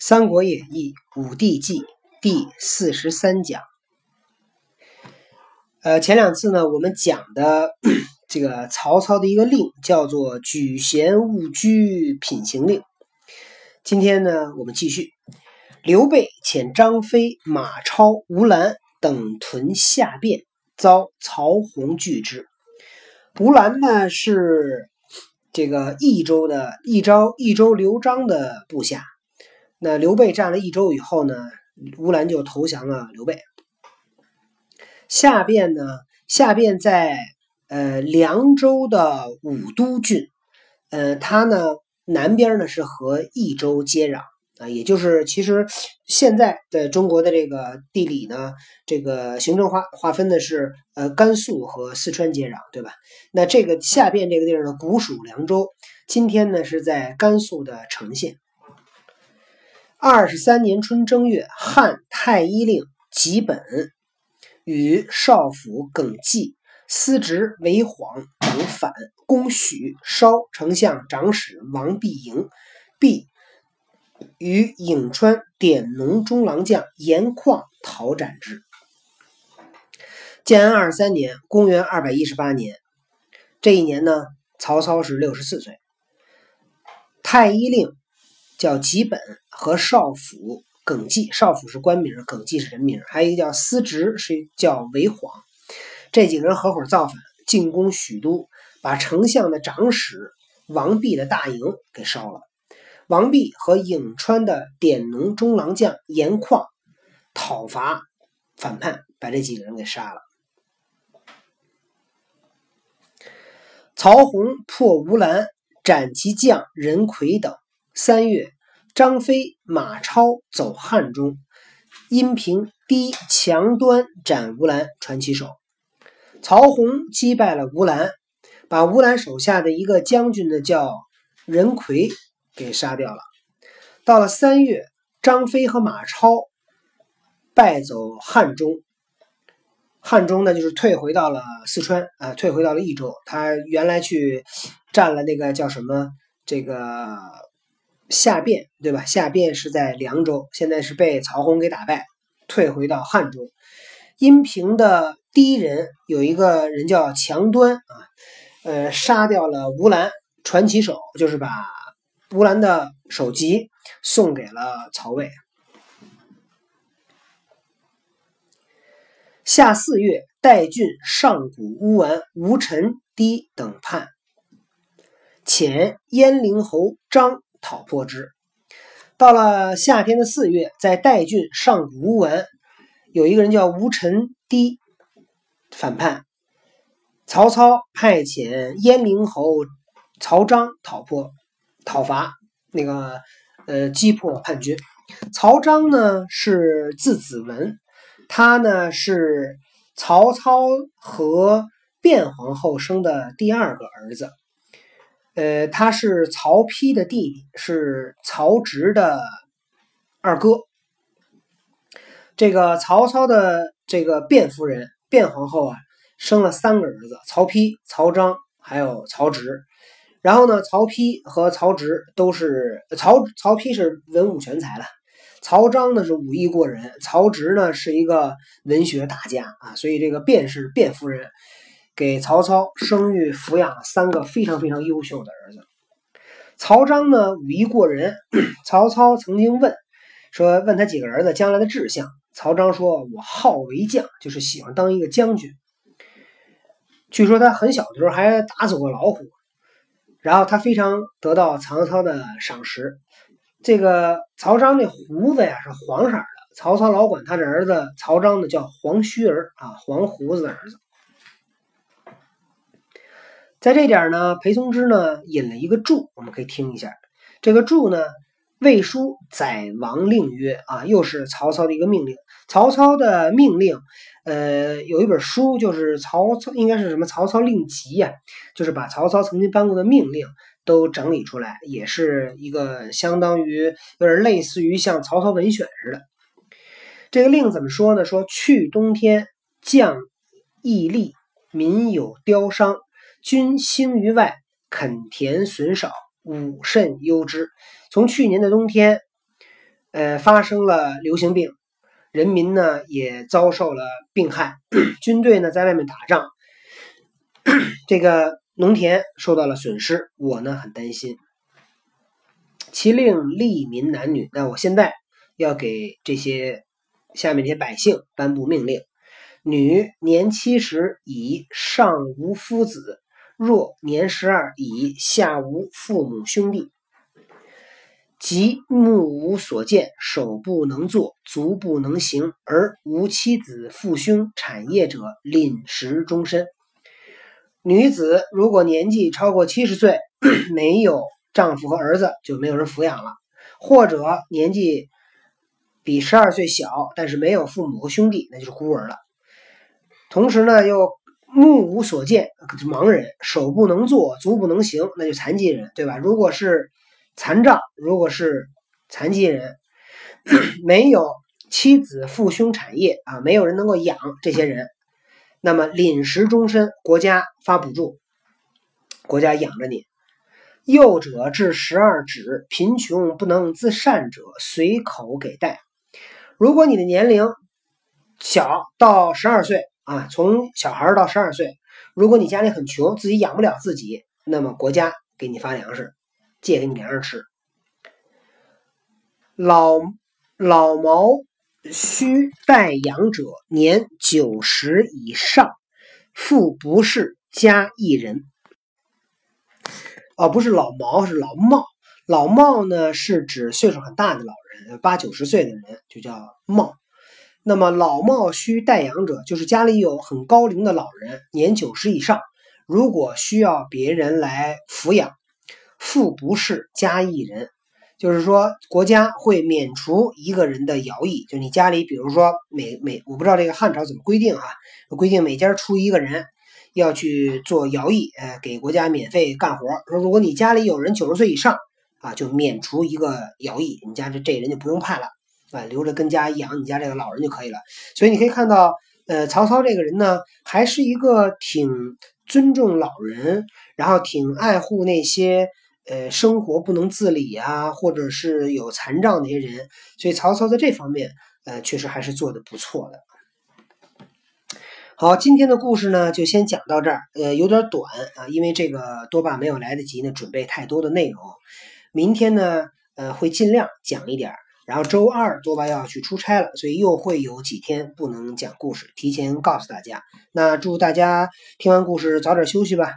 三国演义·武帝纪第四十三讲。呃，前两次呢，我们讲的这个曹操的一个令叫做“举贤勿居品行令”。今天呢，我们继续。刘备遣张飞、马超、吴兰等屯下汴，遭曹洪拒之。吴兰呢，是这个益州的益州益州刘璋的部下。那刘备占了益州以后呢，乌兰就投降了刘备。下边呢，下边在呃凉州的武都郡，呃，它呢南边呢是和益州接壤啊，也就是其实现在的中国的这个地理呢，这个行政划划分的是呃甘肃和四川接壤，对吧？那这个下边这个地儿呢，古属凉州，今天呢是在甘肃的成县。二十三年春正月，汉太医令吉本与少府耿纪、司职韦晃等反攻许，烧丞相长史王必营，必与颍川典农中郎将严况讨斩之。建安二十三年，公元二百一十八年，这一年呢，曹操是六十四岁，太医令。叫吉本和少府耿纪，少府是官名，耿纪是人名，还有一个叫司职，是叫韦晃，这几个人合伙造反，进攻许都，把丞相的长史王弼的大营给烧了。王弼和颍川的典农中郎将严况讨伐反叛，把这几个人给杀了。曹洪破吴兰，斩其将任奎等。三月，张飞、马超走汉中，阴平低强端斩吴兰，传其首。曹洪击败了吴兰，把吴兰手下的一个将军呢，叫任奎，给杀掉了。到了三月，张飞和马超败走汉中，汉中呢就是退回到了四川啊，退回到了益州。他原来去占了那个叫什么这个。下汴对吧？下汴是在凉州，现在是被曹洪给打败，退回到汉中。阴平的第一人有一个人叫强端啊，呃，杀掉了吴兰，传其首，就是把吴兰的首级送给了曹魏。夏四月，代郡上古乌丸吴臣低等叛，遣燕陵侯张。讨破之。到了夏天的四月，在代郡上古乌丸，有一个人叫吴臣低反叛，曹操派遣燕陵侯曹彰讨破讨伐那个呃击破叛军。曹彰呢是字子文，他呢是曹操和卞皇后生的第二个儿子。呃，他是曹丕的弟弟，是曹植的二哥。这个曹操的这个卞夫人、卞皇后啊，生了三个儿子：曹丕、曹彰，还有曹植。然后呢，曹丕和曹植都是曹曹丕是文武全才了，曹彰呢是武艺过人，曹植呢是一个文学大家啊。所以这个卞是卞夫人。给曹操生育抚养了三个非常非常优秀的儿子。曹彰呢武艺过人，曹操曾经问说问他几个儿子将来的志向，曹彰说：“我好为将，就是喜欢当一个将军。”据说他很小的时候还打死过老虎，然后他非常得到曹操的赏识。这个曹彰那胡子呀是黄色的，曹操老管他的儿子曹彰呢叫黄须儿啊，黄胡子的儿子。在这点呢，裴松之呢引了一个注，我们可以听一下。这个注呢，魏书载王令曰：“啊，又是曹操的一个命令。曹操的命令，呃，有一本书，就是曹操应该是什么《曹操令集》呀，就是把曹操曾经颁过的命令都整理出来，也是一个相当于有点类似于像曹操文选似的。这个令怎么说呢？说去冬天，降毅力，民有凋伤。”军兴于外，垦田损少，武甚忧之。从去年的冬天，呃，发生了流行病，人民呢也遭受了病害，军队呢在外面打仗，这个农田受到了损失，我呢很担心。其令利民男女，那我现在要给这些下面这些百姓颁布命令：女年七十以上无夫子，若年十二以下无父母兄弟，即目无所见，手不能作，足不能行，而无妻子、父兄、产业者，吝食终身。女子如果年纪超过七十岁，没有。丈夫和儿子就没有人抚养了，或者年纪比十二岁小，但是没有父母和兄弟，那就是孤儿了。同时呢，又目无所见，盲人，手不能做，足不能行，那就残疾人，对吧？如果是残障，如果是残疾人，没有妻子、父兄、产业啊，没有人能够养这些人，那么临时终身，国家发补助，国家养着你。幼者至十二指，贫穷不能自善者，随口给带。如果你的年龄小到十二岁啊，从小孩到十二岁，如果你家里很穷，自己养不了自己，那么国家给你发粮食，借给你粮食吃。老老毛须带养者，年九十以上，父不是家一人。哦，不是老毛，是老茂。老茂呢，是指岁数很大的老人，八九十岁的人就叫茂。那么老茂需代养者，就是家里有很高龄的老人，年九十以上，如果需要别人来抚养，父不是家一人，就是说国家会免除一个人的徭役。就你家里，比如说每每，我不知道这个汉朝怎么规定啊，规定每家出一个人。要去做徭役，哎，给国家免费干活。说如果你家里有人九十岁以上，啊，就免除一个徭役，你家这这人就不用派了，啊，留着跟家养你家这个老人就可以了。所以你可以看到，呃，曹操这个人呢，还是一个挺尊重老人，然后挺爱护那些呃生活不能自理啊，或者是有残障那些人。所以曹操在这方面，呃，确实还是做的不错的。好，今天的故事呢，就先讲到这儿。呃，有点短啊，因为这个多爸没有来得及呢，准备太多的内容。明天呢，呃，会尽量讲一点。然后周二多巴要去出差了，所以又会有几天不能讲故事，提前告诉大家。那祝大家听完故事早点休息吧。